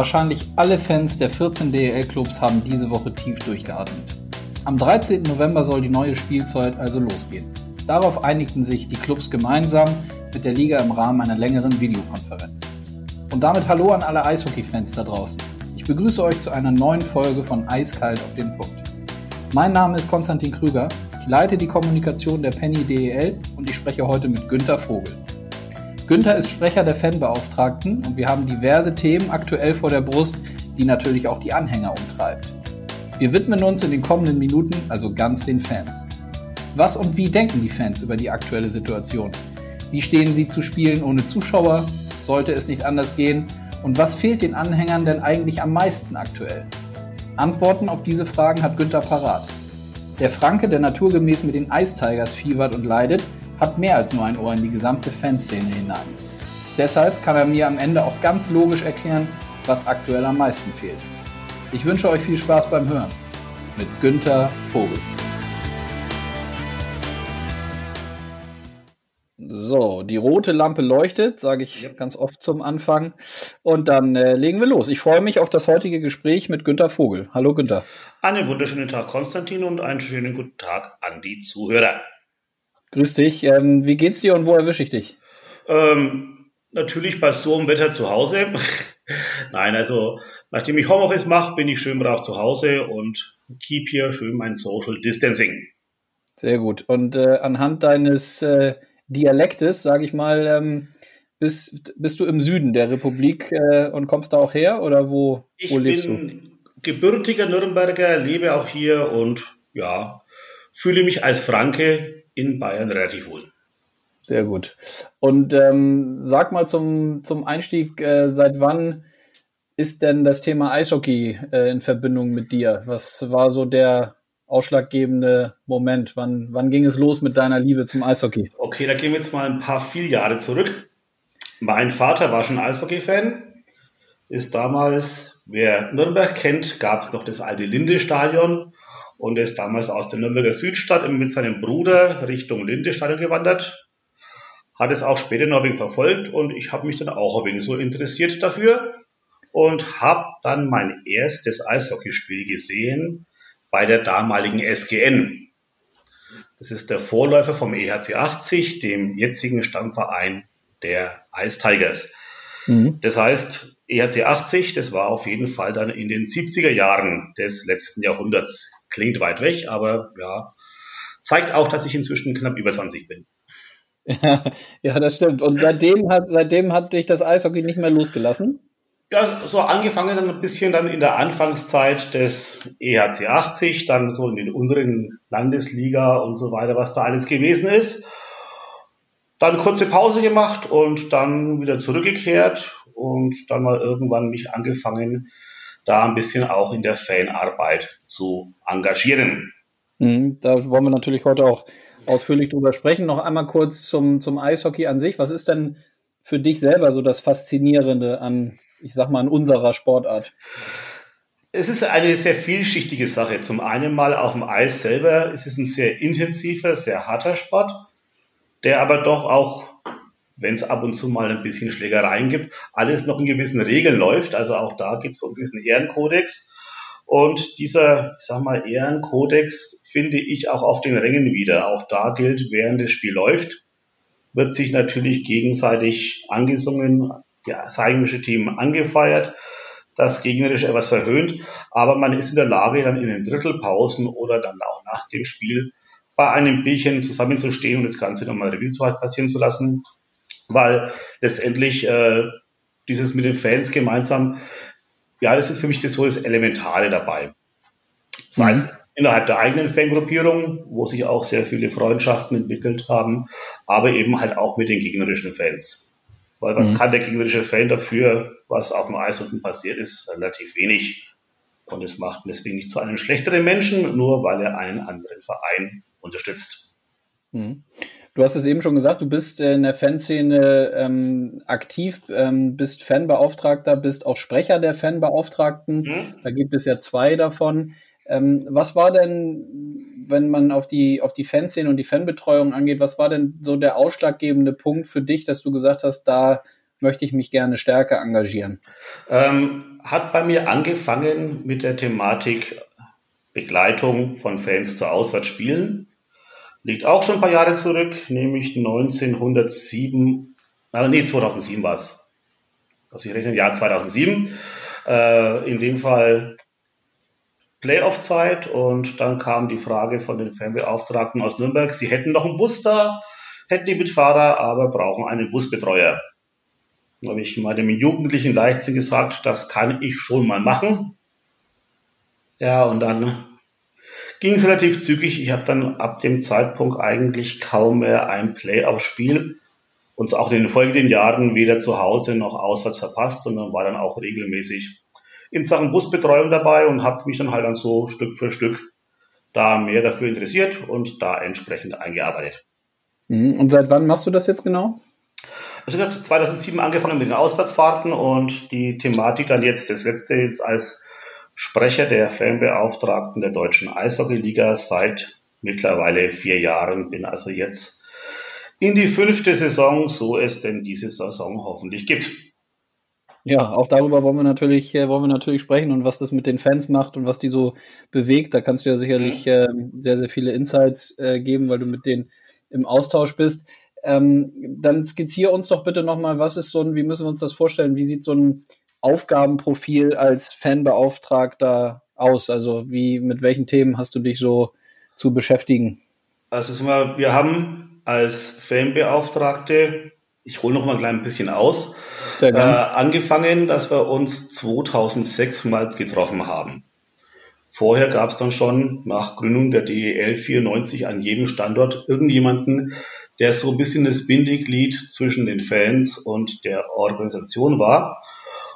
Wahrscheinlich alle Fans der 14 DEL-Clubs haben diese Woche tief durchgeatmet. Am 13. November soll die neue Spielzeit also losgehen. Darauf einigten sich die Clubs gemeinsam mit der Liga im Rahmen einer längeren Videokonferenz. Und damit hallo an alle Eishockey-Fans da draußen. Ich begrüße euch zu einer neuen Folge von Eiskalt auf den Punkt. Mein Name ist Konstantin Krüger, ich leite die Kommunikation der Penny DEL und ich spreche heute mit Günter Vogel. Günther ist Sprecher der Fanbeauftragten und wir haben diverse Themen aktuell vor der Brust, die natürlich auch die Anhänger umtreibt. Wir widmen uns in den kommenden Minuten also ganz den Fans. Was und wie denken die Fans über die aktuelle Situation? Wie stehen sie zu Spielen ohne Zuschauer? Sollte es nicht anders gehen? Und was fehlt den Anhängern denn eigentlich am meisten aktuell? Antworten auf diese Fragen hat Günther parat. Der Franke, der naturgemäß mit den Ice Tigers fiebert und leidet, hat mehr als nur ein Ohr in die gesamte Fanszene hinein. Deshalb kann er mir am Ende auch ganz logisch erklären, was aktuell am meisten fehlt. Ich wünsche euch viel Spaß beim Hören. Mit Günther Vogel. So, die rote Lampe leuchtet, sage ich ganz oft zum Anfang. Und dann äh, legen wir los. Ich freue mich auf das heutige Gespräch mit Günter Vogel. Hallo Günter. Einen wunderschönen Tag, Konstantin, und einen schönen guten Tag an die Zuhörer. Grüß dich. Ähm, wie geht's dir und wo erwische ich dich? Ähm, natürlich bei so einem Wetter zu Hause. Nein, also nachdem ich Homeoffice mache, bin ich schön brav zu Hause und keep hier schön mein Social Distancing. Sehr gut. Und äh, anhand deines äh, Dialektes, sage ich mal, ähm, bist, bist du im Süden der Republik äh, und kommst da auch her oder wo, ich wo lebst du? Ich bin gebürtiger Nürnberger, lebe auch hier und ja, fühle mich als Franke in Bayern relativ wohl. Sehr gut. Und ähm, sag mal zum, zum Einstieg, äh, seit wann ist denn das Thema Eishockey äh, in Verbindung mit dir? Was war so der ausschlaggebende Moment? Wann, wann ging es los mit deiner Liebe zum Eishockey? Okay, da gehen wir jetzt mal ein paar viele Jahre zurück. Mein Vater war schon Eishockey-Fan, ist damals, wer Nürnberg kennt, gab es noch das alte Linde-Stadion und ist damals aus der Nürnberger Südstadt mit seinem Bruder Richtung Lindestadion gewandert. Hat es auch später noch ein wenig verfolgt und ich habe mich dann auch ein wenig so interessiert dafür und habe dann mein erstes Eishockeyspiel gesehen bei der damaligen SGN. Das ist der Vorläufer vom EHC 80, dem jetzigen Stammverein der Ice Tigers. Mhm. Das heißt, EHC 80, das war auf jeden Fall dann in den 70er Jahren des letzten Jahrhunderts. Klingt weit weg, aber ja, zeigt auch, dass ich inzwischen knapp über 20 bin. Ja, ja das stimmt. Und seitdem hat, seitdem hat dich das Eishockey nicht mehr losgelassen? Ja, so angefangen dann ein bisschen dann in der Anfangszeit des EHC 80, dann so in den unteren Landesliga und so weiter, was da alles gewesen ist. Dann kurze Pause gemacht und dann wieder zurückgekehrt und dann mal irgendwann mich angefangen, da ein bisschen auch in der Fanarbeit zu engagieren. Mhm, da wollen wir natürlich heute auch ausführlich drüber sprechen. Noch einmal kurz zum, zum Eishockey an sich. Was ist denn für dich selber so das Faszinierende an, ich sag mal, an unserer Sportart? Es ist eine sehr vielschichtige Sache. Zum einen mal auf dem Eis selber ist es ein sehr intensiver, sehr harter Sport, der aber doch auch wenn es ab und zu mal ein bisschen Schlägereien gibt, alles noch in gewissen Regeln läuft. Also auch da gibt es so einen gewissen Ehrenkodex. Und dieser, ich sag mal, Ehrenkodex finde ich auch auf den Rängen wieder. Auch da gilt, während das Spiel läuft, wird sich natürlich gegenseitig angesungen, das heimische Team angefeiert, das gegnerische etwas verhöhnt, aber man ist in der Lage, dann in den Drittelpausen oder dann auch nach dem Spiel bei einem Bierchen zusammenzustehen und das Ganze nochmal Revue passieren zu lassen weil letztendlich äh, dieses mit den Fans gemeinsam, ja, das ist für mich das so das Elementare dabei. Sei mhm. es innerhalb der eigenen Fangruppierung, wo sich auch sehr viele Freundschaften entwickelt haben, aber eben halt auch mit den gegnerischen Fans. Weil was mhm. kann der gegnerische Fan dafür, was auf dem Eis unten passiert ist? Relativ wenig. Und es macht ihn deswegen nicht zu einem schlechteren Menschen, nur weil er einen anderen Verein unterstützt. Mhm. Du hast es eben schon gesagt, du bist in der Fanszene ähm, aktiv, ähm, bist Fanbeauftragter, bist auch Sprecher der Fanbeauftragten. Mhm. Da gibt es ja zwei davon. Ähm, was war denn, wenn man auf die, auf die Fanszene und die Fanbetreuung angeht, was war denn so der ausschlaggebende Punkt für dich, dass du gesagt hast, da möchte ich mich gerne stärker engagieren? Ähm, hat bei mir angefangen mit der Thematik Begleitung von Fans zu Auswärtsspielen. Liegt auch schon ein paar Jahre zurück, nämlich 1907, äh, nee, 2007 war es. Also ich rechne im Jahr 2007. Äh, in dem Fall Playoff-Zeit und dann kam die Frage von den Fanbeauftragten aus Nürnberg, sie hätten noch einen Bus da, hätten die Mitfahrer, aber brauchen einen Busbetreuer. Da habe ich meinem jugendlichen Leichtsinn gesagt, das kann ich schon mal machen. Ja, und dann ging es relativ zügig. Ich habe dann ab dem Zeitpunkt eigentlich kaum mehr ein Playoff-Spiel und auch in den folgenden Jahren weder zu Hause noch auswärts verpasst, sondern war dann auch regelmäßig in Sachen Busbetreuung dabei und habe mich dann halt dann so Stück für Stück da mehr dafür interessiert und da entsprechend eingearbeitet. Mhm. Und seit wann machst du das jetzt genau? Also ich habe 2007 angefangen mit den Auswärtsfahrten und die Thematik dann jetzt, das letzte jetzt als Sprecher der Fanbeauftragten der deutschen Eishockeyliga seit mittlerweile vier Jahren, bin also jetzt in die fünfte Saison, so es denn diese Saison hoffentlich gibt. Ja, auch darüber wollen wir natürlich, äh, wollen wir natürlich sprechen und was das mit den Fans macht und was die so bewegt. Da kannst du ja sicherlich äh, sehr, sehr viele Insights äh, geben, weil du mit denen im Austausch bist. Ähm, dann skizziere uns doch bitte nochmal, was ist so ein, wie müssen wir uns das vorstellen? Wie sieht so ein Aufgabenprofil als Fanbeauftragter aus? Also wie, mit welchen Themen hast du dich so zu beschäftigen? Also wir haben als Fanbeauftragte, ich hole noch mal ein bisschen aus, äh, angefangen, dass wir uns 2006 mal getroffen haben. Vorher gab es dann schon nach Gründung der DEL 94 an jedem Standort irgendjemanden, der so ein bisschen das Bindeglied zwischen den Fans und der Organisation war.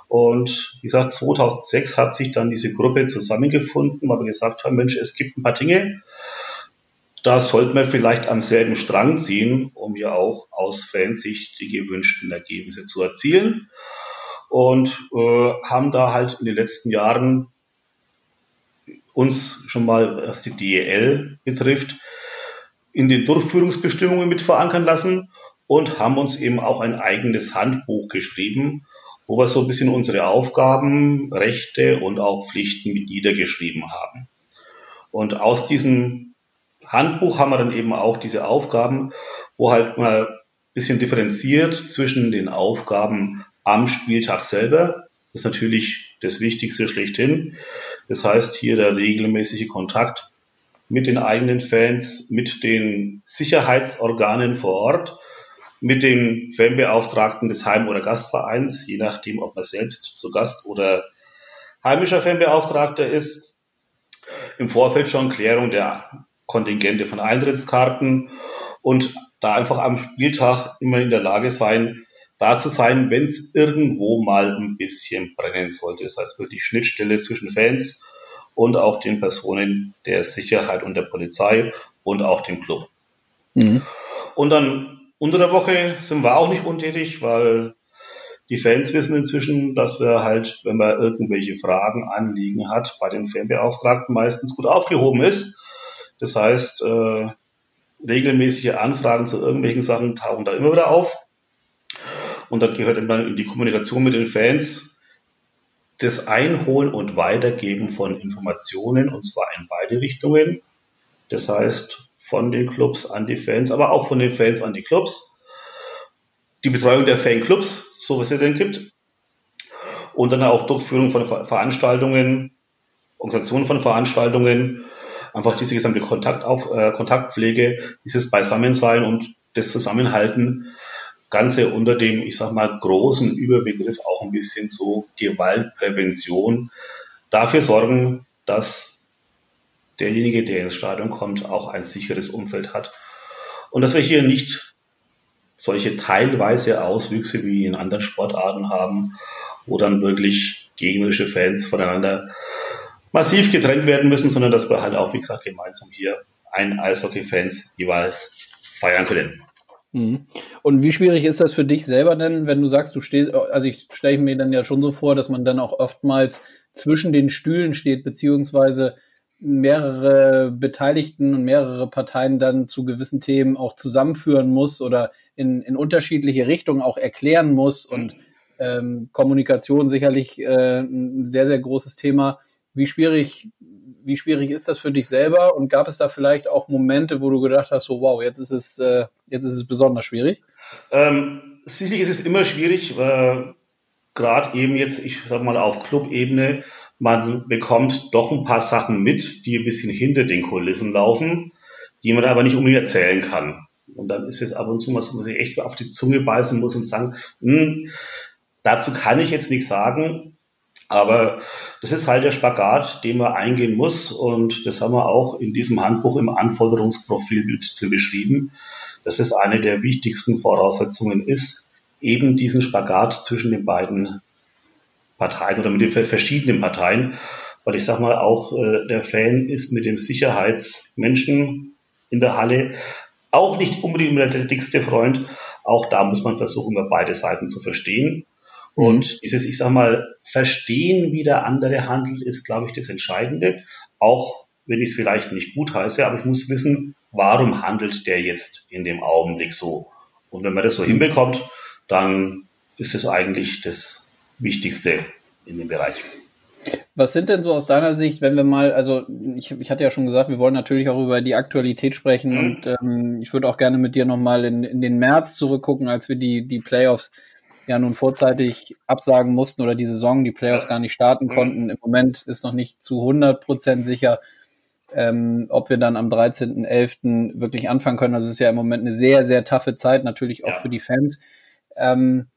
Und wie gesagt, 2006 hat sich dann diese Gruppe zusammengefunden, weil wir gesagt haben, Mensch, es gibt ein paar Dinge, da sollten wir vielleicht am selben Strang ziehen, um ja auch aus Fansicht die gewünschten Ergebnisse zu erzielen. Und äh, haben da halt in den letzten Jahren uns schon mal, was die DEL betrifft, in den Durchführungsbestimmungen mit verankern lassen und haben uns eben auch ein eigenes Handbuch geschrieben, wo wir so ein bisschen unsere Aufgaben, Rechte und auch Pflichten mit niedergeschrieben haben. Und aus diesem Handbuch haben wir dann eben auch diese Aufgaben, wo halt mal ein bisschen differenziert zwischen den Aufgaben am Spieltag selber. Das ist natürlich das Wichtigste schlechthin. Das heißt, hier der regelmäßige Kontakt mit den eigenen Fans, mit den Sicherheitsorganen vor Ort, mit den Fanbeauftragten des Heim- oder Gastvereins, je nachdem, ob man selbst zu Gast oder heimischer Fanbeauftragter ist. Im Vorfeld schon Klärung der Kontingente von Eintrittskarten und da einfach am Spieltag immer in der Lage sein, da zu sein, wenn es irgendwo mal ein bisschen brennen sollte. Das heißt wirklich Schnittstelle zwischen Fans und auch den Personen der Sicherheit und der Polizei und auch dem Club. Mhm. Und dann unter der Woche sind wir auch nicht untätig, weil die Fans wissen inzwischen, dass wir halt, wenn man irgendwelche Fragen, Anliegen hat, bei den Fanbeauftragten meistens gut aufgehoben ist. Das heißt, äh, regelmäßige Anfragen zu irgendwelchen Sachen tauchen da immer wieder auf. Und da gehört dann in die Kommunikation mit den Fans das Einholen und Weitergeben von Informationen, und zwar in beide Richtungen. Das heißt, von den Clubs an die Fans, aber auch von den Fans an die Clubs. Die Betreuung der Fanclubs, so was es denn gibt. Und dann auch Durchführung von Veranstaltungen, Organisation von Veranstaltungen, einfach diese gesamte Kontaktauf, äh, Kontaktpflege, dieses Beisammensein und das Zusammenhalten, Ganze unter dem, ich sag mal, großen Überbegriff auch ein bisschen so Gewaltprävention, dafür sorgen, dass derjenige, der ins Stadion kommt, auch ein sicheres Umfeld hat. Und dass wir hier nicht solche teilweise Auswüchse wie in anderen Sportarten haben, wo dann wirklich gegnerische Fans voneinander massiv getrennt werden müssen, sondern dass wir halt auch, wie gesagt, gemeinsam hier ein Eishockey-Fans jeweils feiern können. Mhm. Und wie schwierig ist das für dich selber denn, wenn du sagst, du stehst, also ich stelle mir dann ja schon so vor, dass man dann auch oftmals zwischen den Stühlen steht, beziehungsweise mehrere Beteiligten und mehrere Parteien dann zu gewissen Themen auch zusammenführen muss? Oder in, in unterschiedliche Richtungen auch erklären muss und ähm, Kommunikation sicherlich äh, ein sehr, sehr großes Thema. Wie schwierig, wie schwierig ist das für dich selber? Und gab es da vielleicht auch Momente, wo du gedacht hast, so wow, jetzt ist es, äh, jetzt ist es besonders schwierig? Ähm, sicherlich ist es immer schwierig, äh, gerade eben jetzt, ich sag mal, auf Clubebene, man bekommt doch ein paar Sachen mit, die ein bisschen hinter den Kulissen laufen, die man aber nicht unbedingt erzählen kann. Und dann ist es ab und zu mal so, dass man sich echt auf die Zunge beißen muss und sagen, hm, dazu kann ich jetzt nichts sagen, aber das ist halt der Spagat, den man eingehen muss. Und das haben wir auch in diesem Handbuch im Anforderungsprofil beschrieben, dass es eine der wichtigsten Voraussetzungen ist, eben diesen Spagat zwischen den beiden Parteien oder mit den verschiedenen Parteien. Weil ich sage mal, auch äh, der Fan ist mit dem Sicherheitsmenschen in der Halle auch nicht unbedingt der dickste Freund. Auch da muss man versuchen, beide Seiten zu verstehen. Und mhm. dieses, ich sag mal, Verstehen, wie der andere handelt, ist, glaube ich, das Entscheidende. Auch wenn ich es vielleicht nicht gut heiße, aber ich muss wissen, warum handelt der jetzt in dem Augenblick so. Und wenn man das so hinbekommt, dann ist es eigentlich das Wichtigste in dem Bereich. Was sind denn so aus deiner Sicht, wenn wir mal, also ich, ich hatte ja schon gesagt, wir wollen natürlich auch über die Aktualität sprechen mhm. und ähm, ich würde auch gerne mit dir nochmal in, in den März zurückgucken, als wir die, die Playoffs ja nun vorzeitig absagen mussten oder die Saison, die Playoffs gar nicht starten mhm. konnten. Im Moment ist noch nicht zu 100 Prozent sicher, ähm, ob wir dann am 13.11. wirklich anfangen können. Also es ist ja im Moment eine sehr, sehr taffe Zeit, natürlich auch ja. für die Fans. Ähm,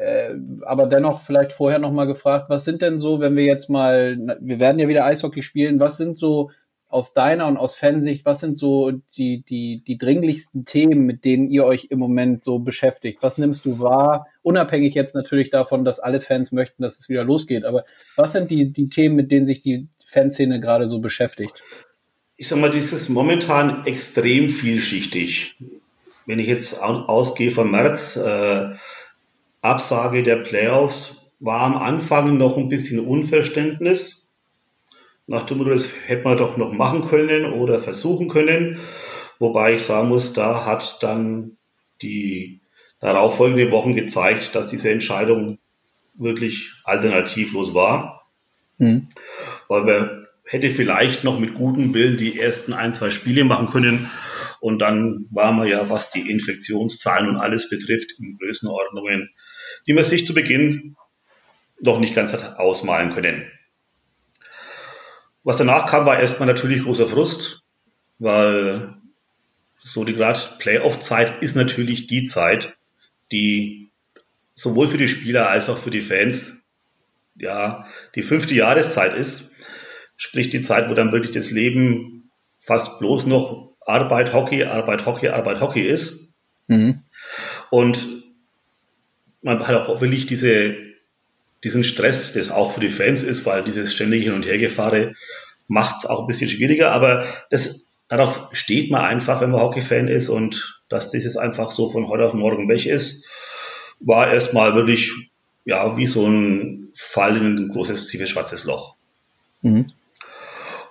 äh, aber dennoch vielleicht vorher nochmal gefragt, was sind denn so, wenn wir jetzt mal, wir werden ja wieder Eishockey spielen, was sind so aus deiner und aus Fansicht, was sind so die, die, die dringlichsten Themen, mit denen ihr euch im Moment so beschäftigt? Was nimmst du wahr? Unabhängig jetzt natürlich davon, dass alle Fans möchten, dass es wieder losgeht. Aber was sind die, die Themen, mit denen sich die Fanszene gerade so beschäftigt? Ich sag mal, dieses momentan extrem vielschichtig. Wenn ich jetzt ausgehe vom März, äh, Absage der Playoffs, war am Anfang noch ein bisschen Unverständnis nach dem Motto, das hätte man doch noch machen können oder versuchen können. Wobei ich sagen muss, da hat dann die darauffolgende Wochen gezeigt, dass diese Entscheidung wirklich alternativlos war. Mhm. Weil man hätte vielleicht noch mit gutem Willen die ersten ein, zwei Spiele machen können. Und dann war man ja, was die Infektionszahlen und alles betrifft, in Größenordnungen, die man sich zu Beginn noch nicht ganz hat ausmalen können. Was danach kam, war erstmal natürlich großer Frust, weil so die gerade Playoff-Zeit ist natürlich die Zeit, die sowohl für die Spieler als auch für die Fans ja die fünfte Jahreszeit ist. Sprich die Zeit, wo dann wirklich das Leben fast bloß noch Arbeit, Hockey, Arbeit, Hockey, Arbeit, Hockey ist. Mhm. Und man hat auch wirklich diese diesen Stress, das auch für die Fans ist, weil dieses ständige Hin- und Hergefahre macht es auch ein bisschen schwieriger. Aber das, darauf steht man einfach, wenn man Hockey-Fan ist und dass dieses einfach so von heute auf morgen weg ist, war erstmal wirklich ja wie so ein Fall in ein großes, tiefes, schwarzes Loch. Mhm.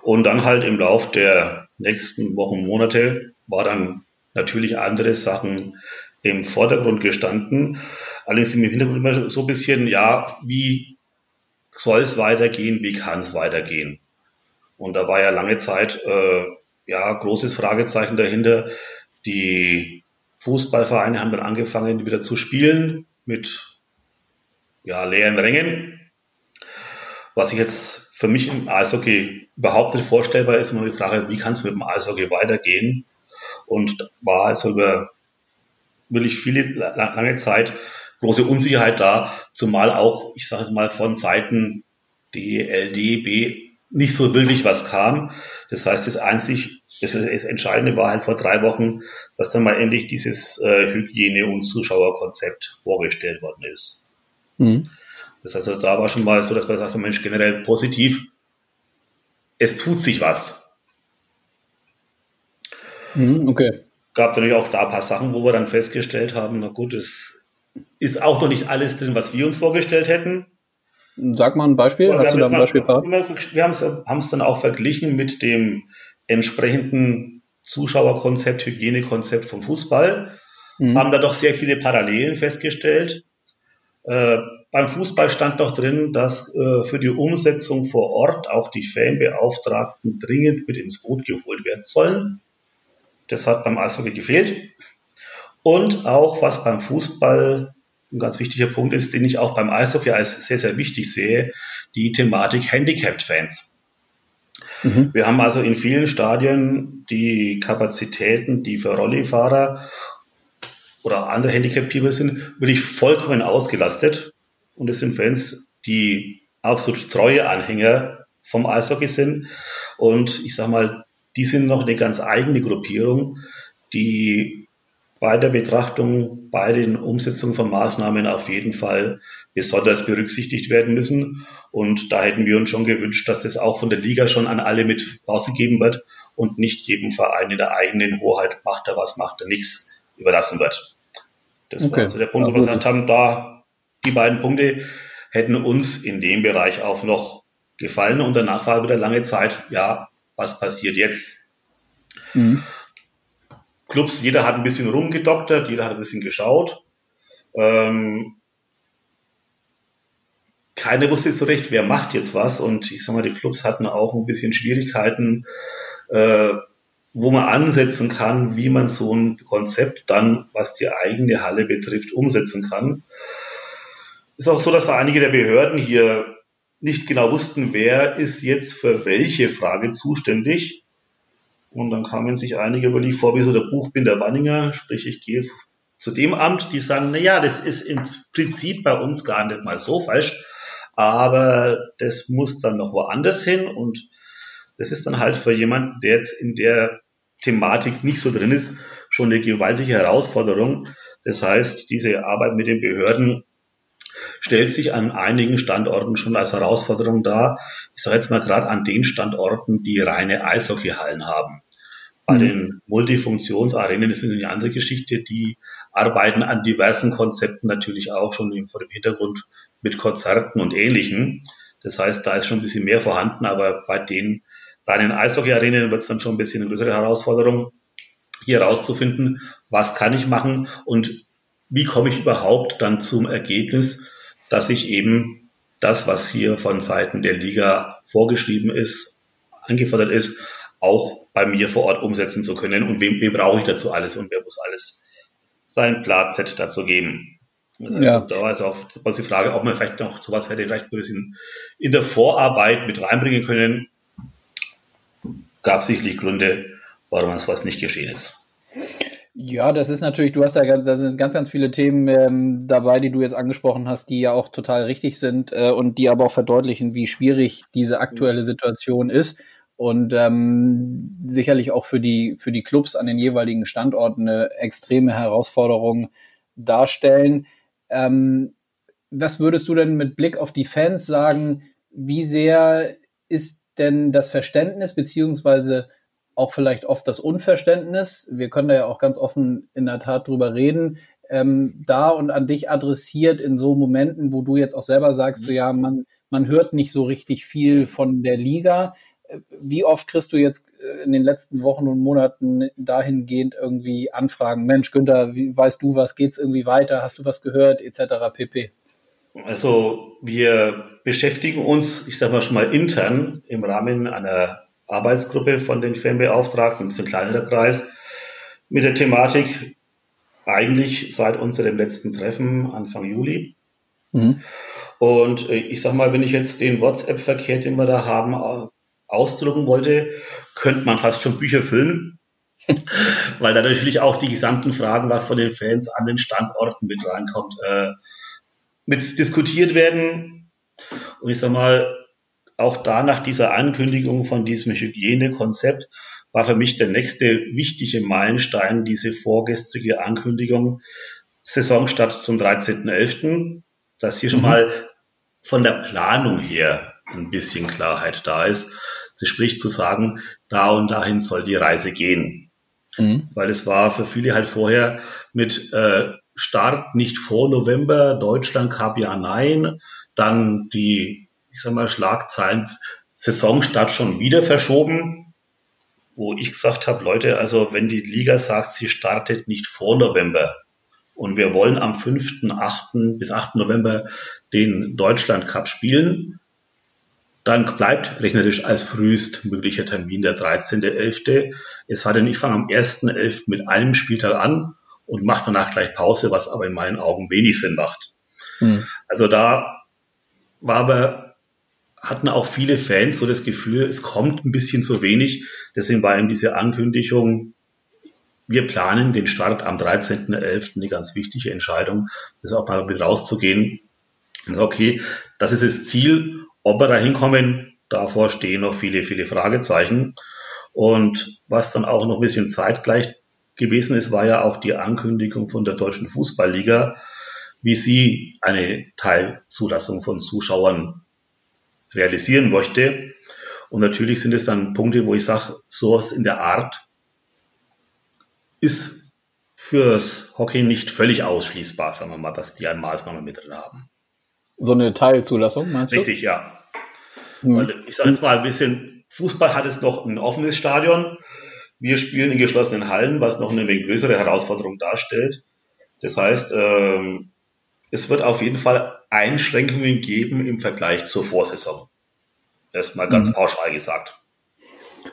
Und dann halt im Lauf der nächsten Wochen, Monate war dann natürlich andere Sachen im Vordergrund gestanden. Allerdings im Hintergrund immer so ein bisschen, ja, wie soll es weitergehen, wie kann es weitergehen? Und da war ja lange Zeit, äh, ja, großes Fragezeichen dahinter. Die Fußballvereine haben dann angefangen, wieder zu spielen mit, ja, leeren Rängen. Was ich jetzt für mich im Eishockey überhaupt nicht vorstellbar ist, immer die Frage, wie kann es mit dem Eishockey weitergehen? Und war also über wirklich viele lange Zeit große Unsicherheit da, zumal auch, ich sage es mal, von Seiten DLDB nicht so wirklich was kam. Das heißt, das einzig, das, das Entscheidende war halt vor drei Wochen, dass dann mal endlich dieses äh, Hygiene- und Zuschauerkonzept vorgestellt worden ist. Mhm. Das heißt, also, da war schon mal so, dass man sagt, Mensch, generell positiv, es tut sich was. Mhm, okay gab natürlich auch da ein paar Sachen, wo wir dann festgestellt haben, na gut, es ist auch noch nicht alles drin, was wir uns vorgestellt hätten. Sag mal ein Beispiel. Hast du da ein Beispiel parat? Wir haben es dann auch verglichen mit dem entsprechenden Zuschauerkonzept, Hygienekonzept vom Fußball. mhm. haben da doch sehr viele Parallelen festgestellt. Äh, beim Fußball stand noch drin, dass äh, für die Umsetzung vor Ort auch die Fanbeauftragten dringend mit ins Boot geholt werden sollen. Das hat beim Eishockey gefehlt. Und auch was beim Fußball ein ganz wichtiger Punkt ist, den ich auch beim Eishockey als sehr, sehr wichtig sehe, die Thematik Handicapped-Fans. Mhm. Wir haben also in vielen Stadien die Kapazitäten, die für Rollifahrer oder andere Handicap-People sind, wirklich vollkommen ausgelastet. Und es sind Fans, die absolut treue Anhänger vom Eishockey sind. Und ich sag mal, die sind noch eine ganz eigene Gruppierung, die bei der Betrachtung, bei den Umsetzungen von Maßnahmen auf jeden Fall besonders berücksichtigt werden müssen. Und da hätten wir uns schon gewünscht, dass das auch von der Liga schon an alle mit rausgegeben wird und nicht jedem Verein in der eigenen Hoheit macht er was, macht er nichts überlassen wird. Das okay. war also der Punkt, wo wir gesagt haben, da die beiden Punkte hätten uns in dem Bereich auch noch gefallen und danach war wieder lange Zeit, ja, was passiert jetzt? Mhm. Clubs, jeder hat ein bisschen rumgedoktert, jeder hat ein bisschen geschaut. Ähm, keiner wusste so recht, wer macht jetzt was. Und ich sag mal, die Clubs hatten auch ein bisschen Schwierigkeiten, äh, wo man ansetzen kann, wie man so ein Konzept dann, was die eigene Halle betrifft, umsetzen kann. Ist auch so, dass da einige der Behörden hier nicht genau wussten, wer ist jetzt für welche Frage zuständig. Und dann kamen sich einige über die vor, wie so der Buchbinder Wanninger, sprich ich gehe zu dem Amt, die sagen, na ja, das ist im Prinzip bei uns gar nicht mal so falsch, aber das muss dann noch woanders hin und das ist dann halt für jemanden, der jetzt in der Thematik nicht so drin ist, schon eine gewaltige Herausforderung. Das heißt, diese Arbeit mit den Behörden stellt sich an einigen Standorten schon als Herausforderung dar. Ich sage jetzt mal gerade an den Standorten, die reine Eishockeyhallen haben. Bei mhm. den Multifunktionsarenen ist eine andere Geschichte. Die arbeiten an diversen Konzepten natürlich auch schon vor dem Hintergrund mit Konzerten und Ähnlichem. Das heißt, da ist schon ein bisschen mehr vorhanden, aber bei den reinen Eishockey-Arenen wird es dann schon ein bisschen eine größere Herausforderung, hier rauszufinden, was kann ich machen und wie komme ich überhaupt dann zum Ergebnis, dass ich eben das, was hier von Seiten der Liga vorgeschrieben ist, angefordert ist, auch bei mir vor Ort umsetzen zu können und wem, wem brauche ich dazu alles und wer muss alles sein Platz dazu geben. Also ja. Da war es auch die Frage, ob man vielleicht noch sowas hätte vielleicht ein bisschen in der Vorarbeit mit reinbringen können. Gab sicherlich Gründe, warum das was nicht geschehen ist. Ja, das ist natürlich, du hast da, da sind ganz, ganz viele Themen ähm, dabei, die du jetzt angesprochen hast, die ja auch total richtig sind äh, und die aber auch verdeutlichen, wie schwierig diese aktuelle Situation ist und ähm, sicherlich auch für die, für die Clubs an den jeweiligen Standorten eine extreme Herausforderung darstellen. Ähm, was würdest du denn mit Blick auf die Fans sagen? Wie sehr ist denn das Verständnis beziehungsweise auch vielleicht oft das Unverständnis, wir können da ja auch ganz offen in der Tat drüber reden, ähm, da und an dich adressiert in so Momenten, wo du jetzt auch selber sagst, so ja, man, man hört nicht so richtig viel von der Liga. Wie oft kriegst du jetzt äh, in den letzten Wochen und Monaten dahingehend irgendwie Anfragen? Mensch, Günther, wie, weißt du was? Geht's irgendwie weiter? Hast du was gehört? Etc. pp. Also wir beschäftigen uns, ich sage mal schon mal intern im Rahmen einer Arbeitsgruppe von den Fanbeauftragten, ein bisschen kleinerer Kreis, mit der Thematik eigentlich seit unserem letzten Treffen Anfang Juli. Mhm. Und äh, ich sag mal, wenn ich jetzt den WhatsApp-Verkehr, den wir da haben, ausdrucken wollte, könnte man fast schon Bücher füllen, weil da natürlich auch die gesamten Fragen, was von den Fans an den Standorten mit reinkommt, äh, mit diskutiert werden. Und ich sag mal, auch da nach dieser Ankündigung von diesem Hygienekonzept war für mich der nächste wichtige Meilenstein diese vorgestrige Ankündigung Saisonstart zum 13.11., dass hier mhm. schon mal von der Planung her ein bisschen Klarheit da ist. Das spricht zu sagen, da und dahin soll die Reise gehen. Mhm. Weil es war für viele halt vorher mit äh, Start nicht vor November, Deutschland Cup ja nein, dann die ich sag mal, Schlagzeilen Saisonstart schon wieder verschoben, wo ich gesagt habe, Leute, also wenn die Liga sagt, sie startet nicht vor November, und wir wollen am 5., 8. bis 8. November den Deutschland Cup spielen, dann bleibt rechnerisch als frühest möglicher Termin der 13.11. Es sei denn, ich fange am 1.11. mit einem Spieltag an und mache danach gleich Pause, was aber in meinen Augen wenig Sinn macht. Hm. Also da war aber, hatten auch viele Fans so das Gefühl, es kommt ein bisschen zu wenig. Deswegen war eben diese Ankündigung wir planen den Start am 13.11., eine ganz wichtige Entscheidung, das auch mal mit rauszugehen. Okay, das ist das Ziel. Ob wir da hinkommen, davor stehen noch viele, viele Fragezeichen. Und was dann auch noch ein bisschen zeitgleich gewesen ist, war ja auch die Ankündigung von der Deutschen Fußballliga, wie sie eine Teilzulassung von Zuschauern realisieren möchte. Und natürlich sind es dann Punkte, wo ich sage, sowas in der Art ist fürs Hockey nicht völlig ausschließbar, sagen wir mal, dass die eine Maßnahme mit drin haben. So eine Teilzulassung, meinst du? Richtig, ja. Hm. Ich sage jetzt mal ein bisschen, Fußball hat es noch ein offenes Stadion. Wir spielen in geschlossenen Hallen, was noch eine größere Herausforderung darstellt. Das heißt, ähm, es wird auf jeden Fall Einschränkungen geben im Vergleich zur Vorsaison. Erstmal ganz mhm. pauschal gesagt.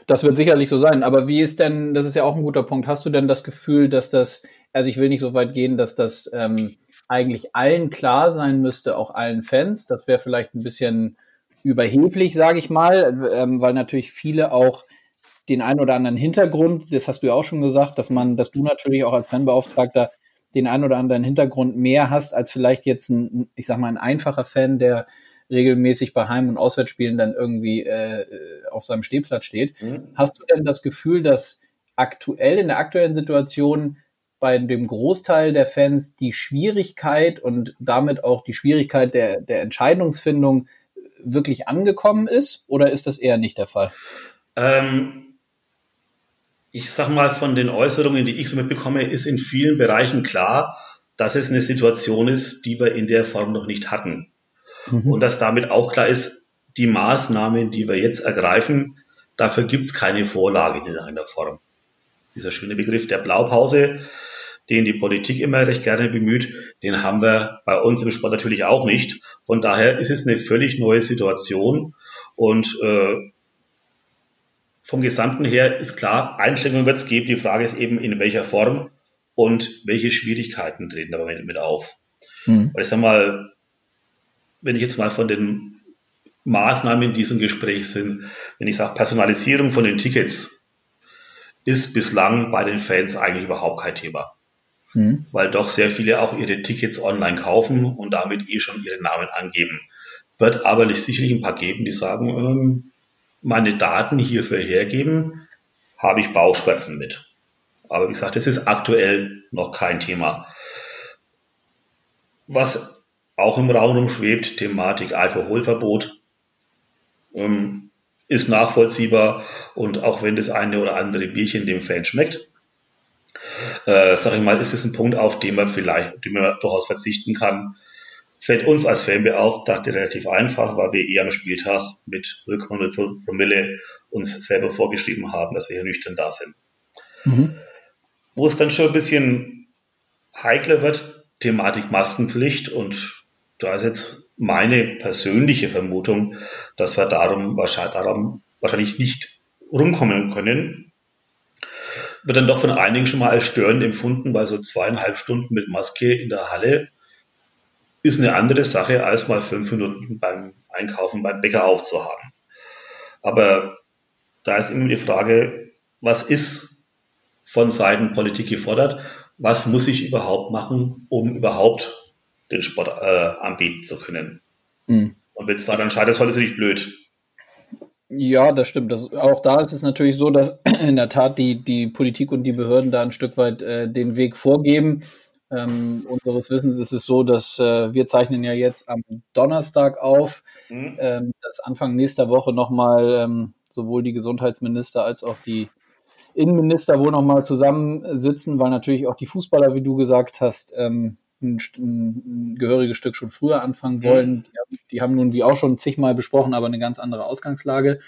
Das wird sicherlich so sein. Aber wie ist denn, das ist ja auch ein guter Punkt, hast du denn das Gefühl, dass das, also ich will nicht so weit gehen, dass das ähm, eigentlich allen klar sein müsste, auch allen Fans. Das wäre vielleicht ein bisschen überheblich, sage ich mal, ähm, weil natürlich viele auch den einen oder anderen Hintergrund, das hast du ja auch schon gesagt, dass man, dass du natürlich auch als Fanbeauftragter den einen oder anderen Hintergrund mehr hast als vielleicht jetzt ein, ich sag mal, ein einfacher Fan, der regelmäßig bei Heim- und Auswärtsspielen dann irgendwie äh, auf seinem Stehplatz steht. Mhm. Hast du denn das Gefühl, dass aktuell in der aktuellen Situation bei dem Großteil der Fans die Schwierigkeit und damit auch die Schwierigkeit der, der Entscheidungsfindung wirklich angekommen ist oder ist das eher nicht der Fall? Ähm, ich sag mal, von den Äußerungen, die ich so mitbekomme, ist in vielen Bereichen klar, dass es eine Situation ist, die wir in der Form noch nicht hatten. Mhm. Und dass damit auch klar ist, die Maßnahmen, die wir jetzt ergreifen, dafür gibt es keine Vorlage in irgendeiner Form. Dieser schöne Begriff der Blaupause, den die Politik immer recht gerne bemüht, den haben wir bei uns im Sport natürlich auch nicht. Von daher ist es eine völlig neue Situation und äh, vom Gesamten her ist klar, Einschränkungen wird es geben. Die Frage ist eben, in welcher Form und welche Schwierigkeiten treten dabei mit auf. Hm. Weil ich sag mal, wenn ich jetzt mal von den Maßnahmen in diesem Gespräch sind, wenn ich sage Personalisierung von den Tickets, ist bislang bei den Fans eigentlich überhaupt kein Thema. Hm. Weil doch sehr viele auch ihre Tickets online kaufen und damit eh schon ihre Namen angeben. Wird aber sicherlich ein paar geben, die sagen, ähm, meine Daten hierfür hergeben, habe ich Bauchschmerzen mit. Aber wie gesagt, das ist aktuell noch kein Thema. Was auch im Raum rumschwebt, Thematik Alkoholverbot, ähm, ist nachvollziehbar und auch wenn das eine oder andere Bierchen dem Fan schmeckt, äh, sag ich mal, ist es ein Punkt, auf den man vielleicht, den man durchaus verzichten kann. Fällt uns als Fanbeauftragte relativ einfach, weil wir eher am Spieltag mit 0,0 Promille uns selber vorgeschrieben haben, dass wir hier nüchtern da sind. Mhm. Wo es dann schon ein bisschen heikler wird, Thematik Maskenpflicht und da ist jetzt meine persönliche Vermutung, dass wir darum wahrscheinlich, darum wahrscheinlich nicht rumkommen können. Wird dann doch von einigen schon mal als störend empfunden, weil so zweieinhalb Stunden mit Maske in der Halle ist eine andere Sache, als mal fünf Minuten beim Einkaufen beim Bäcker aufzuhaben. Aber da ist immer die Frage, was ist von Seiten Politik gefordert? Was muss ich überhaupt machen, um überhaupt den Sport äh, anbieten zu können. Mhm. Und wenn es da dann scheitert, ist es nicht blöd. Ja, das stimmt. Das, auch da ist es natürlich so, dass in der Tat die, die Politik und die Behörden da ein Stück weit äh, den Weg vorgeben. Ähm, unseres Wissens ist es so, dass äh, wir zeichnen ja jetzt am Donnerstag auf, mhm. ähm, dass Anfang nächster Woche nochmal ähm, sowohl die Gesundheitsminister als auch die Innenminister wohl nochmal zusammensitzen, weil natürlich auch die Fußballer, wie du gesagt hast, ähm, ein, ein, gehöriges Stück schon früher anfangen wollen. Mhm. Die, haben, die, haben, nun wie auch schon zigmal besprochen, aber eine ganz andere Ausgangslage.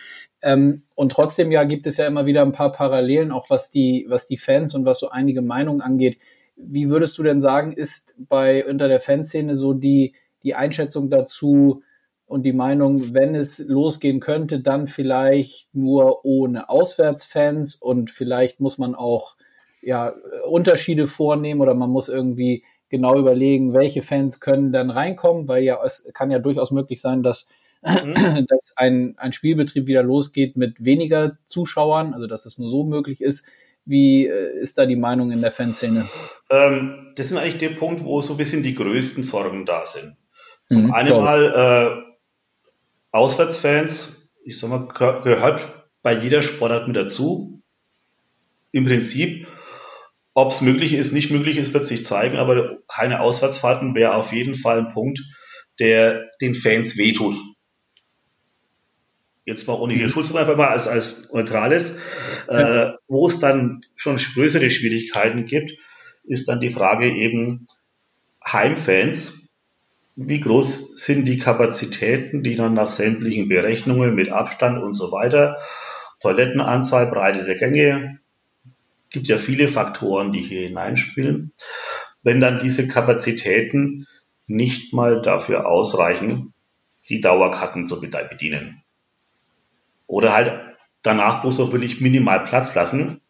Ähm, und trotzdem ja gibt es ja immer wieder ein paar Parallelen, auch was die, was die Fans und was so einige Meinungen angeht, Wie würdest du denn sagen, ist bei unter der Fanszene so die, die Einschätzung dazu und die Meinung, wenn es losgehen könnte, dann vielleicht nur ohne Auswärtsfans und vielleicht muss man auch ja, Unterschiede vornehmen oder man muss irgendwie genau überlegen, welche Fans können dann reinkommen, weil ja es kann ja durchaus möglich sein, dass, mhm. dass ein, ein Spielbetrieb wieder losgeht mit weniger Zuschauern, also dass es nur so möglich ist. Wie äh, ist da die Meinung in der Fanszene? Ähm, das sind eigentlich der Punkt, wo so ein bisschen die größten Sorgen da sind. Zum mhm, einen mal äh, Auswärtsfans, ich sag mal, gehört bei jeder Sportart mit dazu. Im Prinzip ob es möglich ist, nicht möglich ist, wird sich zeigen, aber keine Auswärtsfahrten wäre auf jeden Fall ein Punkt, der den Fans wehtut. Jetzt mal ohne hier mhm. Schutz, einfach mal als, als Neutrales. Äh, wo es dann schon größere Schwierigkeiten gibt, ist dann die Frage eben Heimfans. Wie groß sind die Kapazitäten, die dann nach sämtlichen Berechnungen mit Abstand und so weiter, Toilettenanzahl, Breite der Gänge, gibt ja viele Faktoren, die hier hineinspielen. Wenn dann diese Kapazitäten nicht mal dafür ausreichen, die Dauerkarten zu bedienen. Oder halt danach muss auch wirklich minimal Platz lassen.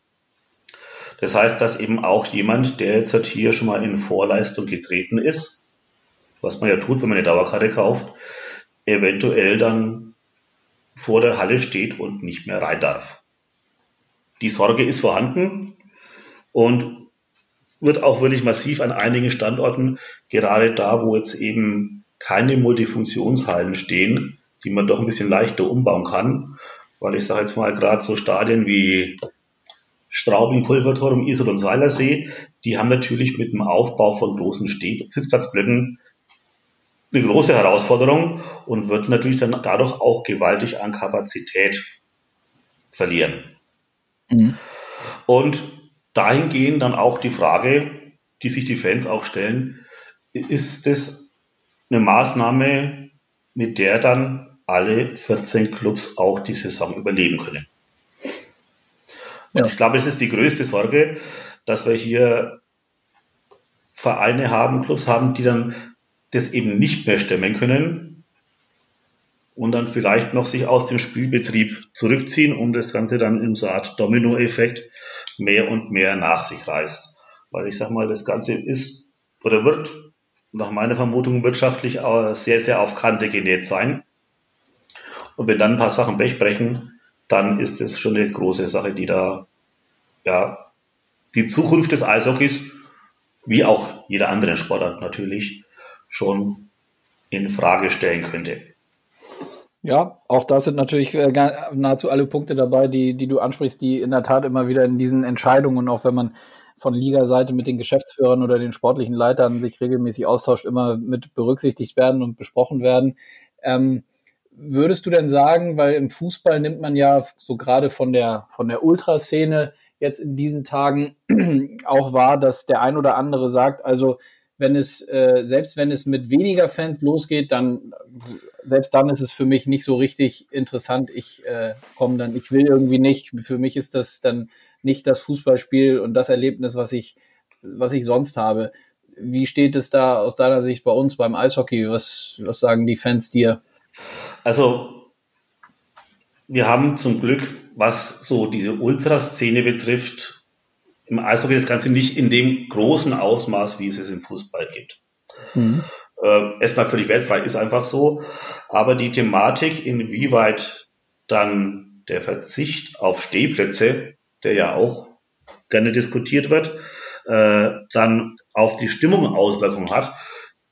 Das heißt, dass eben auch jemand, der jetzt halt hier schon mal in Vorleistung getreten ist, was man ja tut, wenn man eine Dauerkarte kauft, eventuell dann vor der Halle steht und nicht mehr rein darf. Die Sorge ist vorhanden und wird auch wirklich massiv an einigen Standorten, gerade da, wo jetzt eben keine Multifunktionshallen stehen, die man doch ein bisschen leichter umbauen kann, weil ich sage jetzt mal gerade so Stadien wie Straubing, Pulverturm, Isel und Seilersee, die haben natürlich mit dem Aufbau von großen Steh Sitzplatzblöcken eine große Herausforderung und wird natürlich dann dadurch auch gewaltig an Kapazität verlieren. Mhm. Und dahingehend dann auch die Frage, die sich die Fans auch stellen, ist das eine Maßnahme, mit der dann alle 14 Clubs auch die Saison überleben können? Ja. ich glaube, es ist die größte Sorge, dass wir hier Vereine haben, Clubs haben, die dann das eben nicht mehr stemmen können und dann vielleicht noch sich aus dem Spielbetrieb zurückziehen, um das Ganze dann in so einer Art Domino-Effekt mehr und mehr nach sich reißt. Weil ich sag mal, das Ganze ist oder wird nach meiner Vermutung wirtschaftlich sehr, sehr auf Kante genäht sein. Und wenn dann ein paar Sachen brechen, dann ist das schon eine große Sache, die da, ja, die Zukunft des Eishockeys, wie auch jeder anderen Sportart natürlich, schon in Frage stellen könnte. Ja, auch da sind natürlich äh, nahezu alle Punkte dabei, die, die du ansprichst, die in der Tat immer wieder in diesen Entscheidungen, auch wenn man von Ligaseite mit den Geschäftsführern oder den sportlichen Leitern sich regelmäßig austauscht, immer mit berücksichtigt werden und besprochen werden. Ähm, würdest du denn sagen, weil im Fußball nimmt man ja so gerade von der, von der Ultraszene jetzt in diesen Tagen auch wahr, dass der ein oder andere sagt, also wenn es, äh, selbst wenn es mit weniger Fans losgeht, dann selbst dann ist es für mich nicht so richtig interessant. Ich äh, komme dann, ich will irgendwie nicht. Für mich ist das dann nicht das Fußballspiel und das Erlebnis, was ich, was ich sonst habe. Wie steht es da aus deiner Sicht bei uns beim Eishockey? Was, was sagen die Fans dir? Also, wir haben zum Glück, was so diese Ultraszene betrifft, im Eishockey das Ganze nicht in dem großen Ausmaß, wie es es im Fußball gibt. Mhm. Äh, erstmal völlig wertfrei ist einfach so. Aber die Thematik, inwieweit dann der Verzicht auf Stehplätze, der ja auch gerne diskutiert wird, äh, dann auf die Stimmung Auswirkungen hat,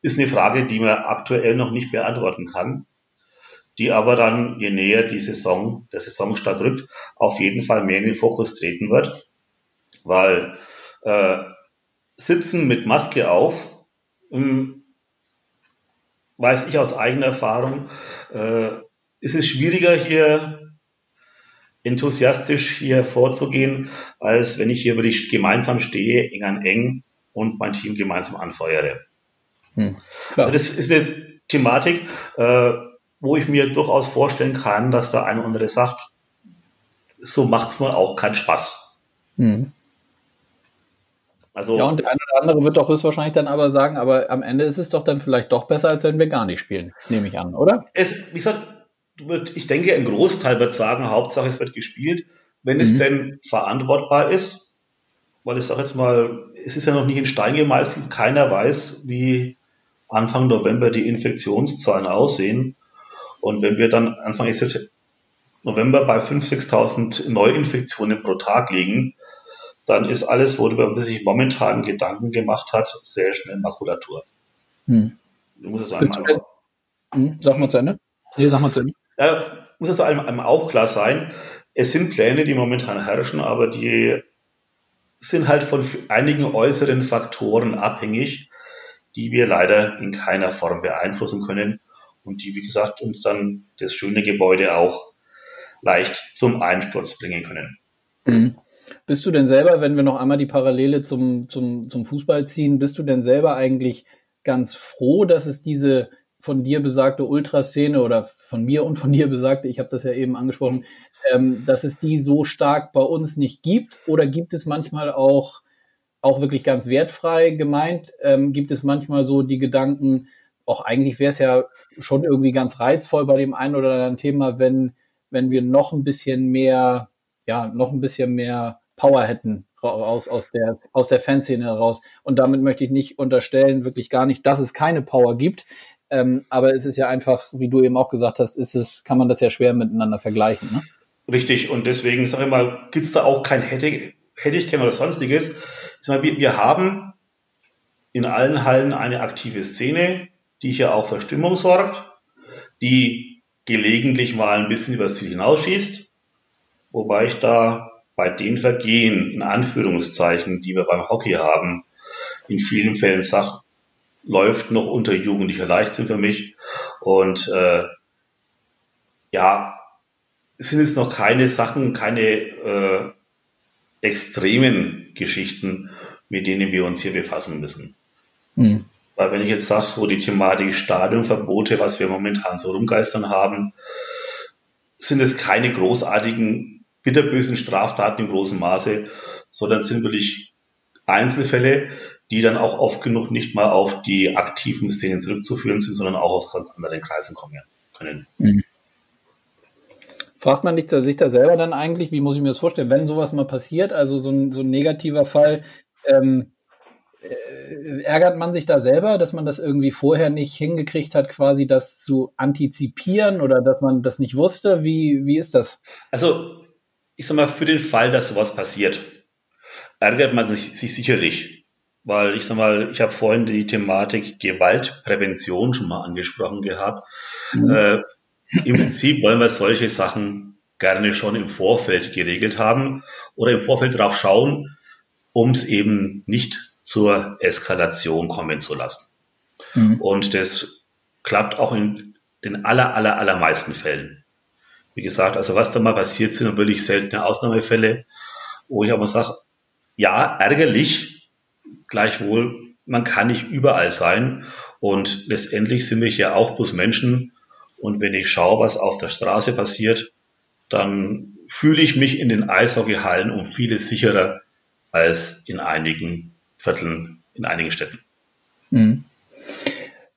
ist eine Frage, die man aktuell noch nicht beantworten kann, die aber dann, je näher die Saison, der Saisonstart rückt, auf jeden Fall mehr in den Fokus treten wird weil äh, Sitzen mit Maske auf, ähm, weiß ich aus eigener Erfahrung, äh, ist es schwieriger hier enthusiastisch hier vorzugehen, als wenn ich hier wirklich gemeinsam stehe, eng an eng und mein Team gemeinsam anfeuere. Hm, also das ist eine Thematik, äh, wo ich mir durchaus vorstellen kann, dass der eine oder andere sagt, so macht's mir auch keinen Spaß. Hm. Also, ja, und der eine oder andere wird doch höchstwahrscheinlich dann aber sagen, aber am Ende ist es doch dann vielleicht doch besser, als wenn wir gar nicht spielen, nehme ich an, oder? Es, wie gesagt, wird, ich denke, ein Großteil wird sagen, Hauptsache es wird gespielt, wenn mhm. es denn verantwortbar ist. Weil ich sage jetzt mal, es ist ja noch nicht in Stein gemeißelt, keiner weiß, wie Anfang November die Infektionszahlen aussehen. Und wenn wir dann Anfang November bei 5.000, 6.000 Neuinfektionen pro Tag liegen, dann ist alles, worüber man sich momentan Gedanken gemacht hat, sehr schnell Makulatur. Hm. Du musst es einem, hm, sag mal zu Ende. Nee, sag mal zu Ende. Ja, muss es einem, einem auch klar sein. Es sind Pläne, die momentan herrschen, aber die sind halt von einigen äußeren Faktoren abhängig, die wir leider in keiner Form beeinflussen können und die, wie gesagt, uns dann das schöne Gebäude auch leicht zum Einsturz bringen können. Mhm. Bist du denn selber, wenn wir noch einmal die Parallele zum, zum, zum Fußball ziehen, bist du denn selber eigentlich ganz froh, dass es diese von dir besagte Ultraszene oder von mir und von dir besagte, ich habe das ja eben angesprochen, ähm, dass es die so stark bei uns nicht gibt? Oder gibt es manchmal auch, auch wirklich ganz wertfrei gemeint, ähm, gibt es manchmal so die Gedanken, auch eigentlich wäre es ja schon irgendwie ganz reizvoll bei dem einen oder anderen Thema, wenn, wenn wir noch ein bisschen mehr ja, noch ein bisschen mehr Power hätten raus aus der, aus der Fanszene heraus. Und damit möchte ich nicht unterstellen, wirklich gar nicht, dass es keine Power gibt. Ähm, aber es ist ja einfach, wie du eben auch gesagt hast, ist es, kann man das ja schwer miteinander vergleichen. Ne? Richtig, und deswegen sage ich mal, gibt es da auch kein hätte, hätte ich gerne oder sonstiges. Mal, wir, wir haben in allen Hallen eine aktive Szene, die hier auch für Stimmung sorgt, die gelegentlich mal ein bisschen übers Ziel hinausschießt, wobei ich da bei den Vergehen in Anführungszeichen, die wir beim Hockey haben, in vielen Fällen sage, läuft noch unter jugendlicher Leichtsinn für mich. Und äh, ja, es sind jetzt noch keine Sachen, keine äh, extremen Geschichten, mit denen wir uns hier befassen müssen. Mhm. Weil wenn ich jetzt sage, so die Thematik Stadionverbote, was wir momentan so rumgeistern haben, sind es keine großartigen bitterbösen Straftaten im großen Maße, sondern sind wirklich Einzelfälle, die dann auch oft genug nicht mal auf die aktiven Szenen zurückzuführen sind, sondern auch aus ganz anderen Kreisen kommen können. Mhm. Fragt man sich da selber dann eigentlich, wie muss ich mir das vorstellen, wenn sowas mal passiert, also so ein, so ein negativer Fall, ähm, äh, ärgert man sich da selber, dass man das irgendwie vorher nicht hingekriegt hat, quasi das zu antizipieren oder dass man das nicht wusste? Wie, wie ist das? Also ich sag mal, für den Fall, dass sowas passiert, ärgert man sich, sich sicherlich. Weil ich sag mal, ich habe vorhin die Thematik Gewaltprävention schon mal angesprochen gehabt. Mhm. Äh, Im Prinzip wollen wir solche Sachen gerne schon im Vorfeld geregelt haben oder im Vorfeld drauf schauen, um es eben nicht zur Eskalation kommen zu lassen. Mhm. Und das klappt auch in den aller, aller, allermeisten Fällen. Wie gesagt, also was da mal passiert sind, und wirklich seltene Ausnahmefälle, wo ich aber sage, ja, ärgerlich, gleichwohl, man kann nicht überall sein. Und letztendlich sind wir ja auch bloß Menschen. Und wenn ich schaue, was auf der Straße passiert, dann fühle ich mich in den Eishockeyhallen um vieles sicherer als in einigen Vierteln, in einigen Städten. Mhm.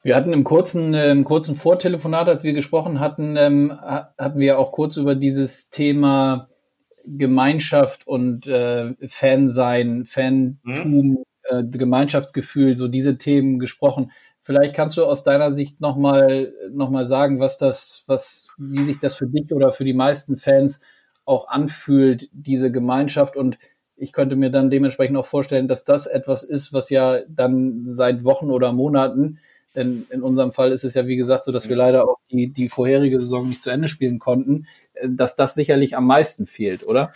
Wir hatten im kurzen, äh, im kurzen Vortelefonat, als wir gesprochen hatten, ähm, hatten wir auch kurz über dieses Thema Gemeinschaft und äh, Fansein, Fantum, mhm. äh, Gemeinschaftsgefühl, so diese Themen gesprochen. Vielleicht kannst du aus deiner Sicht nochmal noch mal sagen, was das, was, wie sich das für dich oder für die meisten Fans auch anfühlt, diese Gemeinschaft und ich könnte mir dann dementsprechend auch vorstellen, dass das etwas ist, was ja dann seit Wochen oder Monaten denn in unserem Fall ist es ja, wie gesagt, so, dass wir leider auch die, die vorherige Saison nicht zu Ende spielen konnten, äh, dass das sicherlich am meisten fehlt, oder?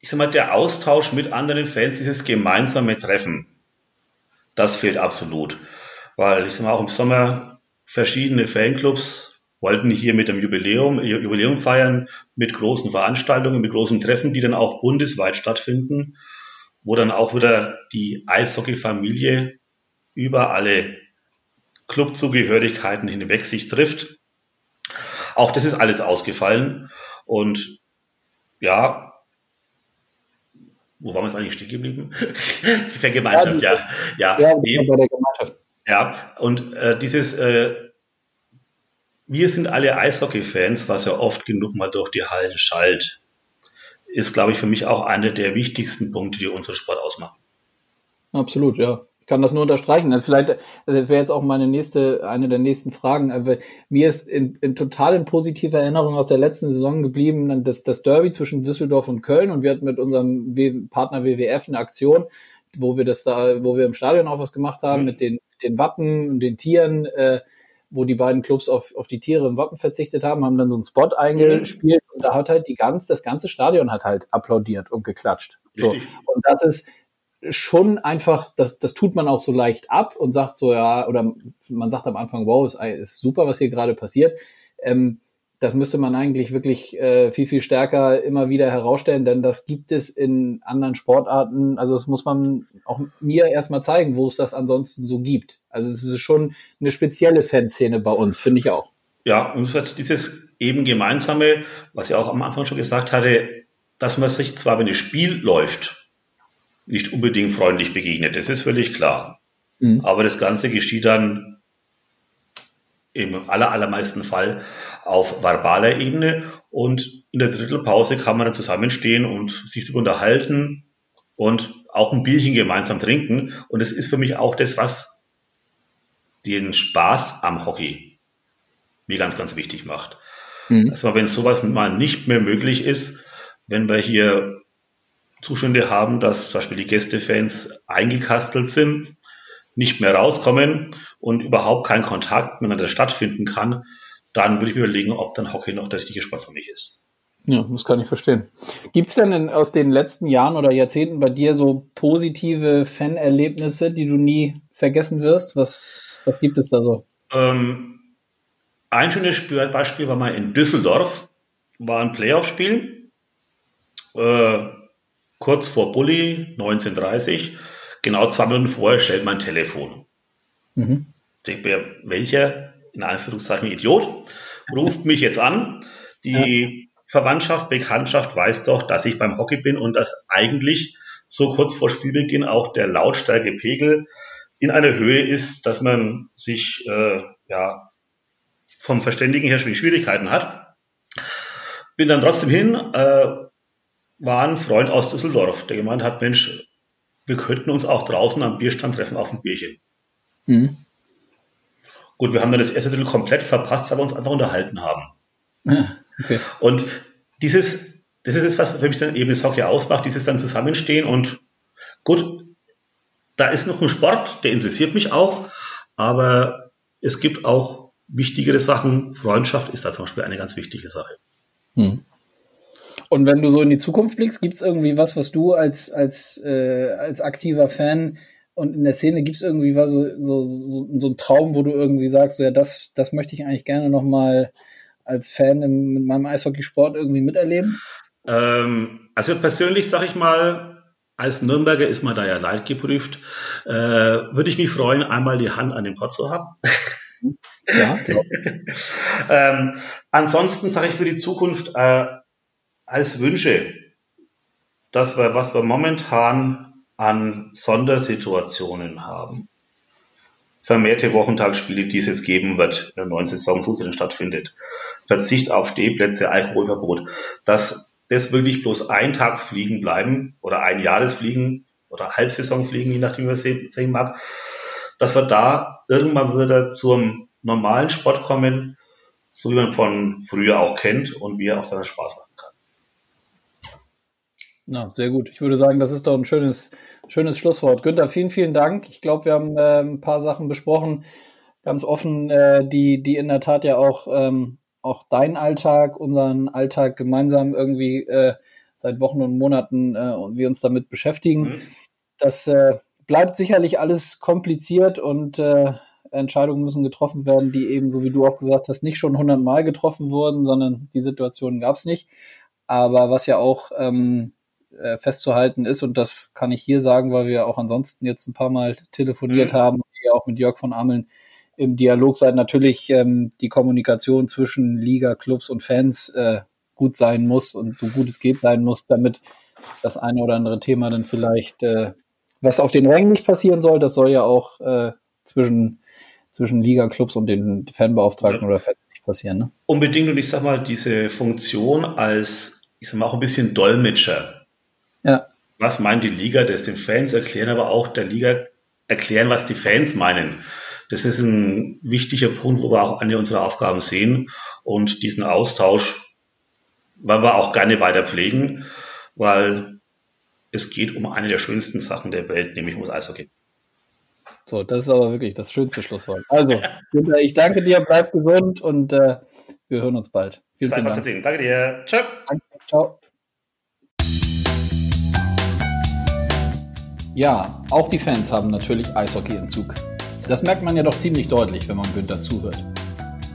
Ich sag mal, der Austausch mit anderen Fans, dieses gemeinsame Treffen, das fehlt absolut. Weil ich sag mal, auch im Sommer verschiedene Fanclubs wollten hier mit dem Jubiläum, Jubiläum feiern, mit großen Veranstaltungen, mit großen Treffen, die dann auch bundesweit stattfinden, wo dann auch wieder die Eishockey-Familie über alle Clubzugehörigkeiten hinweg sich trifft. Auch das ist alles ausgefallen. Und ja, wo waren wir jetzt eigentlich stehen geblieben? Vergemeinschaft, ja. Ja, ja, ja Gemeinschaft. Ja, und äh, dieses, äh, wir sind alle Eishockey-Fans, was ja oft genug mal durch die Hallen schallt, ist, glaube ich, für mich auch einer der wichtigsten Punkte, die unseren Sport ausmachen. Absolut, ja. Ich kann das nur unterstreichen. Also vielleicht das wäre jetzt auch meine nächste, eine der nächsten Fragen. Aber mir ist in, in total in positiver Erinnerung aus der letzten Saison geblieben, das, das Derby zwischen Düsseldorf und Köln und wir hatten mit unserem Partner WWF eine Aktion, wo wir das da, wo wir im Stadion auch was gemacht haben mhm. mit den, den Wappen und den Tieren, äh, wo die beiden Clubs auf, auf die Tiere im Wappen verzichtet haben, haben dann so einen Spot eingespielt und da hat halt die ganz, das ganze Stadion hat halt applaudiert und geklatscht. So. Und das ist, schon einfach, das, das tut man auch so leicht ab und sagt so, ja, oder man sagt am Anfang, wow, ist, ist super, was hier gerade passiert. Ähm, das müsste man eigentlich wirklich äh, viel, viel stärker immer wieder herausstellen, denn das gibt es in anderen Sportarten. Also das muss man auch mir erstmal zeigen, wo es das ansonsten so gibt. Also es ist schon eine spezielle Fanszene bei uns, finde ich auch. Ja, und es wird dieses eben gemeinsame, was ich auch am Anfang schon gesagt hatte, dass man sich zwar, wenn das Spiel läuft, nicht unbedingt freundlich begegnet. Das ist völlig klar. Mhm. Aber das Ganze geschieht dann im aller, allermeisten Fall auf verbaler Ebene und in der Drittelpause kann man dann zusammenstehen und sich darüber unterhalten und auch ein Bierchen gemeinsam trinken. Und das ist für mich auch das, was den Spaß am Hockey mir ganz, ganz wichtig macht. Mhm. Also wenn sowas mal nicht mehr möglich ist, wenn wir hier Zustände haben, dass zum Beispiel die Gästefans eingekastelt sind, nicht mehr rauskommen und überhaupt kein Kontakt miteinander stattfinden kann, dann würde ich mir überlegen, ob dann Hockey noch der richtige Sport für mich ist. Ja, das kann ich verstehen. Gibt es denn in, aus den letzten Jahren oder Jahrzehnten bei dir so positive Fanerlebnisse, die du nie vergessen wirst? Was, was gibt es da so? Ähm, ein schönes Beispiel war mal in Düsseldorf, war ein Playoff-Spiel. Äh, kurz vor Bulli, 1930, genau zwei Minuten vorher stellt mein Telefon. Mhm. Ich mir, welcher, in Anführungszeichen, Idiot, ruft mich jetzt an. Die ja. Verwandtschaft, Bekanntschaft weiß doch, dass ich beim Hockey bin und dass eigentlich so kurz vor Spielbeginn auch der Lautstärkepegel in einer Höhe ist, dass man sich äh, ja vom Verständigen her Schwierigkeiten hat. Bin dann trotzdem hin, äh, war ein Freund aus Düsseldorf, der gemeint hat, Mensch, wir könnten uns auch draußen am Bierstand treffen auf ein Bierchen. Mhm. Gut, wir haben dann das erste Drittel komplett verpasst, weil wir uns einfach unterhalten haben. Ah, okay. Und dieses, das ist es, was für mich dann eben das Hockey ausmacht, dieses dann Zusammenstehen und gut, da ist noch ein Sport, der interessiert mich auch, aber es gibt auch wichtigere Sachen. Freundschaft ist da zum Beispiel eine ganz wichtige Sache. Hm. Und wenn du so in die Zukunft blickst, gibt es irgendwie was, was du als, als, äh, als aktiver Fan und in der Szene gibt es irgendwie was, so, so, so, so ein Traum, wo du irgendwie sagst, so, ja, das, das möchte ich eigentlich gerne nochmal als Fan im, mit meinem Eishockeysport irgendwie miterleben? Ähm, also persönlich sage ich mal, als Nürnberger ist man da ja leidgeprüft. Äh, Würde ich mich freuen, einmal die Hand an den Pott zu haben. Ja. ähm, ansonsten sage ich für die Zukunft, äh, als Wünsche, dass wir, was wir momentan an Sondersituationen haben, vermehrte Wochentagsspiele, die es jetzt geben wird, in der neuen Saison so stattfindet, Verzicht auf Stehplätze, Alkoholverbot, dass das wirklich bloß Eintagsfliegen bleiben oder ein Jahresfliegen oder Halbsaisonfliegen, je nachdem, was man sehen mag, dass wir da irgendwann wieder zum normalen Sport kommen, so wie man von früher auch kennt und wie er auch dann Spaß macht. Na, sehr gut. Ich würde sagen, das ist doch ein schönes, schönes Schlusswort. Günther, vielen, vielen Dank. Ich glaube, wir haben äh, ein paar Sachen besprochen, ganz offen, äh, die, die in der Tat ja auch, ähm, auch deinen Alltag, unseren Alltag gemeinsam irgendwie äh, seit Wochen und Monaten äh, und wir uns damit beschäftigen. Mhm. Das äh, bleibt sicherlich alles kompliziert und äh, Entscheidungen müssen getroffen werden, die eben, so wie du auch gesagt hast, nicht schon hundertmal getroffen wurden, sondern die Situationen gab es nicht. Aber was ja auch ähm, äh, festzuhalten ist, und das kann ich hier sagen, weil wir auch ansonsten jetzt ein paar Mal telefoniert mhm. haben, ihr auch mit Jörg von Ameln im Dialog seid, natürlich ähm, die Kommunikation zwischen Liga, Clubs und Fans äh, gut sein muss und so gut es geht sein muss, damit das eine oder andere Thema dann vielleicht, äh, was auf den Rängen nicht passieren soll, das soll ja auch äh, zwischen, zwischen Liga-Clubs und den Fanbeauftragten ja. oder Fans nicht passieren. Ne? Unbedingt und ich sag mal, diese Funktion als, ich sag mal, auch ein bisschen Dolmetscher. Was meint die Liga, das den Fans erklären, aber auch der Liga erklären, was die Fans meinen. Das ist ein wichtiger Punkt, wo wir auch eine unserer Aufgaben sehen und diesen Austausch wollen wir auch gerne weiter pflegen, weil es geht um eine der schönsten Sachen der Welt, nämlich ums Eishockey. So, das ist aber wirklich das schönste Schlusswort. Also, Günther, ich danke dir, bleib gesund und äh, wir hören uns bald. Vielen, vielen Dank. Danke dir. Ciao. Danke, ciao. Ja, auch die Fans haben natürlich Eishockey-Entzug. Das merkt man ja doch ziemlich deutlich, wenn man Günther zuhört.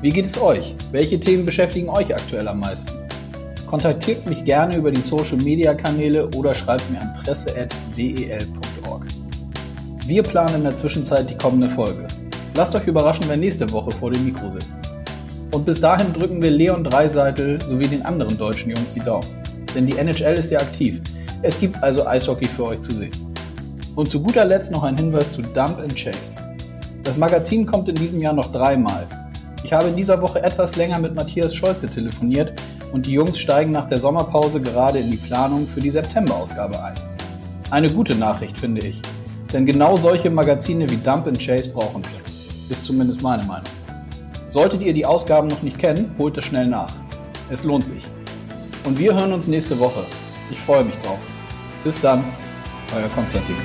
Wie geht es euch? Welche Themen beschäftigen euch aktuell am meisten? Kontaktiert mich gerne über die Social Media Kanäle oder schreibt mir an presse.del.org. Wir planen in der Zwischenzeit die kommende Folge. Lasst euch überraschen, wer nächste Woche vor dem Mikro sitzt. Und bis dahin drücken wir Leon Dreiseitel sowie den anderen deutschen Jungs die Daumen. Denn die NHL ist ja aktiv. Es gibt also Eishockey für euch zu sehen. Und zu guter Letzt noch ein Hinweis zu Dump and Chase. Das Magazin kommt in diesem Jahr noch dreimal. Ich habe in dieser Woche etwas länger mit Matthias Scholze telefoniert und die Jungs steigen nach der Sommerpause gerade in die Planung für die September-Ausgabe ein. Eine gute Nachricht, finde ich. Denn genau solche Magazine wie Dump and Chase brauchen wir. Ist zumindest meine Meinung. Solltet ihr die Ausgaben noch nicht kennen, holt es schnell nach. Es lohnt sich. Und wir hören uns nächste Woche. Ich freue mich drauf. Bis dann, euer Konstantin.